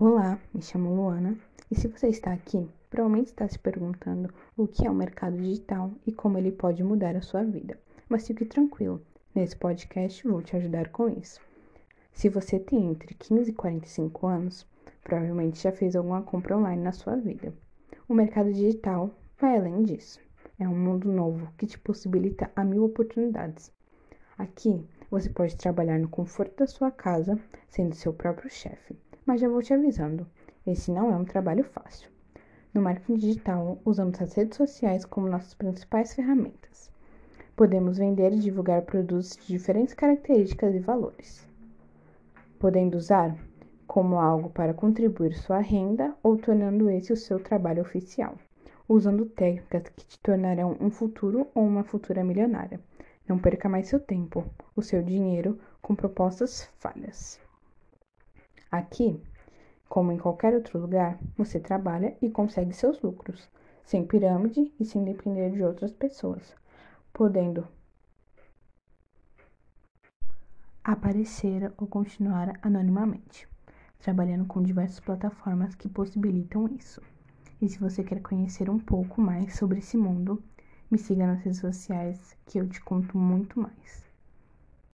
Olá, me chamo Luana e se você está aqui, provavelmente está se perguntando o que é o mercado digital e como ele pode mudar a sua vida. Mas fique tranquilo, nesse podcast vou te ajudar com isso. Se você tem entre 15 e 45 anos, provavelmente já fez alguma compra online na sua vida. O mercado digital vai além disso. É um mundo novo que te possibilita a mil oportunidades. Aqui você pode trabalhar no conforto da sua casa, sendo seu próprio chefe mas já vou te avisando, esse não é um trabalho fácil. No marketing digital, usamos as redes sociais como nossas principais ferramentas. Podemos vender e divulgar produtos de diferentes características e valores, podendo usar como algo para contribuir sua renda ou tornando esse o seu trabalho oficial, usando técnicas que te tornarão um futuro ou uma futura milionária. Não perca mais seu tempo, o seu dinheiro com propostas falhas. Aqui, como em qualquer outro lugar, você trabalha e consegue seus lucros, sem pirâmide e sem depender de outras pessoas, podendo aparecer ou continuar anonimamente, trabalhando com diversas plataformas que possibilitam isso. E se você quer conhecer um pouco mais sobre esse mundo, me siga nas redes sociais que eu te conto muito mais.